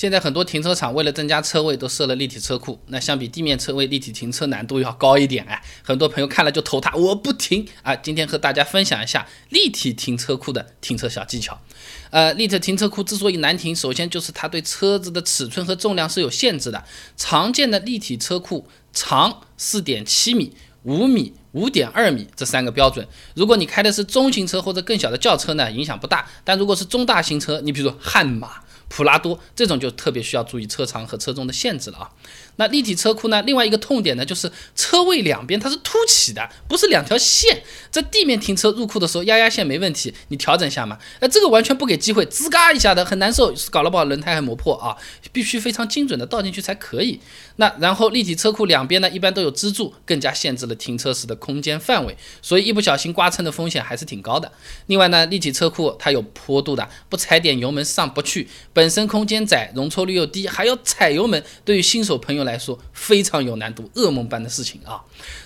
现在很多停车场为了增加车位都设了立体车库，那相比地面车位，立体停车难度要高一点哎。很多朋友看了就头大，我不停啊！今天和大家分享一下立体停车库的停车小技巧。呃，立体停车库之所以难停，首先就是它对车子的尺寸和重量是有限制的。常见的立体车库长四点七米、五米、五点二米这三个标准。如果你开的是中型车或者更小的轿车呢，影响不大。但如果是中大型车，你比如说悍马。普拉多这种就特别需要注意车长和车重的限制了啊。那立体车库呢？另外一个痛点呢，就是车位两边它是凸起的，不是两条线。在地面停车入库的时候，压压线没问题，你调整一下嘛。那这个完全不给机会，吱嘎一下的很难受，搞了不好轮胎还磨破啊。必须非常精准的倒进去才可以。那然后立体车库两边呢，一般都有支柱，更加限制了停车时的空间范围，所以一不小心刮蹭的风险还是挺高的。另外呢，立体车库它有坡度的，不踩点油门上不去。本身空间窄，容错率又低，还要踩油门，对于新手朋友来来说非常有难度，噩梦般的事情啊。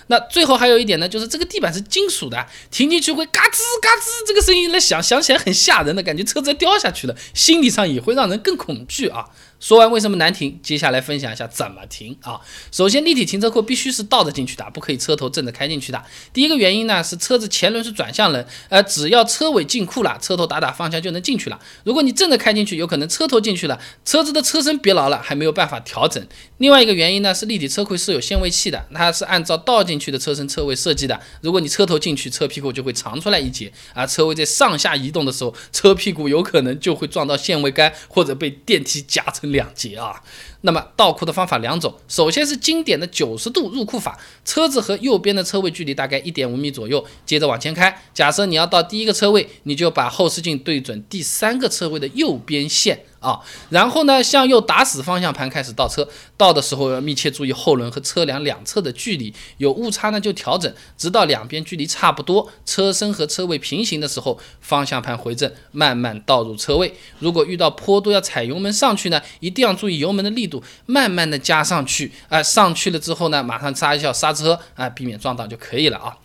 那最后还有一点呢，就是这个地板是金属的，停进去会嘎吱嘎吱这个声音来响，响起来很吓人的感觉，车子掉下去了，心理上也会让人更恐惧啊。说完为什么难停，接下来分享一下怎么停啊。首先，立体停车库必须是倒着进去的，不可以车头正着开进去的。第一个原因呢是车子前轮是转向轮，呃，只要车尾进库了，车头打打方向就能进去了。如果你正着开进去，有可能车头进去了，车子的车身别牢了，还没有办法调整。另外一个原因呢是立体车库是有限位器的，它是按照倒进去的车身车位设计的。如果你车头进去，车屁股就会长出来一截啊，车位在上下移动的时候，车屁股有可能就会撞到限位杆或者被电梯夹成。两截啊，那么倒库的方法两种，首先是经典的九十度入库法，车子和右边的车位距离大概一点五米左右，接着往前开。假设你要到第一个车位，你就把后视镜对准第三个车位的右边线。啊，然后呢，向右打死方向盘开始倒车，倒的时候要密切注意后轮和车辆两侧的距离，有误差呢就调整，直到两边距离差不多，车身和车位平行的时候，方向盘回正，慢慢倒入车位。如果遇到坡度要踩油门上去呢，一定要注意油门的力度，慢慢的加上去，啊，上去了之后呢，马上刹一下刹车，啊，避免撞到就可以了啊。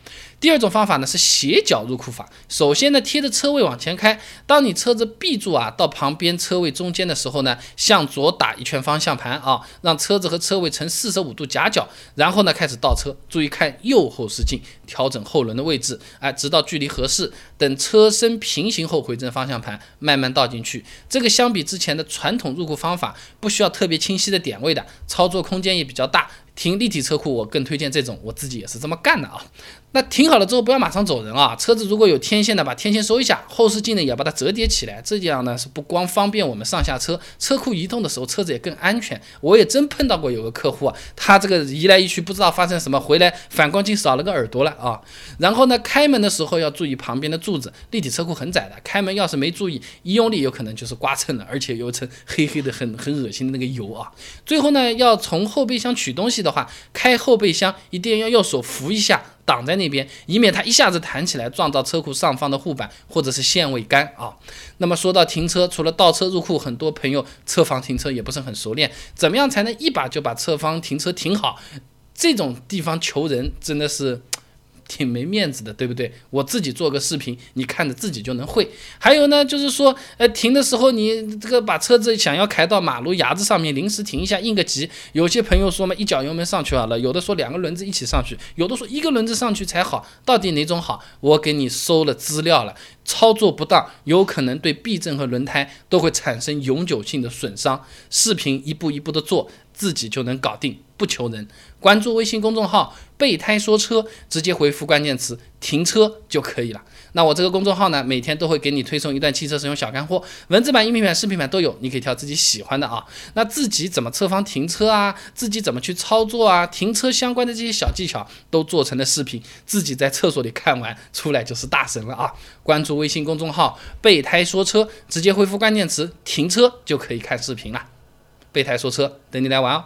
第二种方法呢是斜角入库法。首先呢，贴着车位往前开，当你车子 B 柱啊到旁边车位中间的时候呢，向左打一圈方向盘啊，让车子和车位呈四十五度夹角，然后呢开始倒车，注意看右后视镜，调整后轮的位置，哎，直到距离合适，等车身平行后回正方向盘，慢慢倒进去。这个相比之前的传统入库方法，不需要特别清晰的点位的，操作空间也比较大。停立体车库，我更推荐这种，我自己也是这么干的啊。那停好了之后，不要马上走人啊。车子如果有天线的，把天线收一下，后视镜呢也要把它折叠起来，这样呢是不光方便我们上下车，车库移动的时候车子也更安全。我也真碰到过有个客户啊，他这个移来移去不知道发生什么，回来反光镜少了个耳朵了啊。然后呢，开门的时候要注意旁边的柱子，立体车库很窄的，开门要是没注意，一用力有可能就是刮蹭了，而且有一层黑黑的很很恶心的那个油啊。最后呢，要从后备箱取东西的话，开后备箱一定要用手扶一下。挡在那边，以免它一下子弹起来撞到车库上方的护板或者是限位杆啊。那么说到停车，除了倒车入库，很多朋友侧方停车也不是很熟练，怎么样才能一把就把侧方停车停好？这种地方求人真的是。挺没面子的，对不对？我自己做个视频，你看着自己就能会。还有呢，就是说，呃，停的时候你这个把车子想要开到马路牙子上面，临时停一下，应个急。有些朋友说嘛，一脚油门上去好了；有的说两个轮子一起上去；有的说一个轮子上去才好。到底哪种好？我给你收了资料了，操作不当，有可能对避震和轮胎都会产生永久性的损伤。视频一步一步的做。自己就能搞定，不求人。关注微信公众号“备胎说车”，直接回复关键词“停车”就可以了。那我这个公众号呢，每天都会给你推送一段汽车使用小干货，文字版、音频版、视频版都有，你可以挑自己喜欢的啊。那自己怎么侧方停车啊？自己怎么去操作啊？停车相关的这些小技巧都做成了视频，自己在厕所里看完出来就是大神了啊！关注微信公众号“备胎说车”，直接回复关键词“停车”就可以看视频了。备胎说车，等你来玩哦。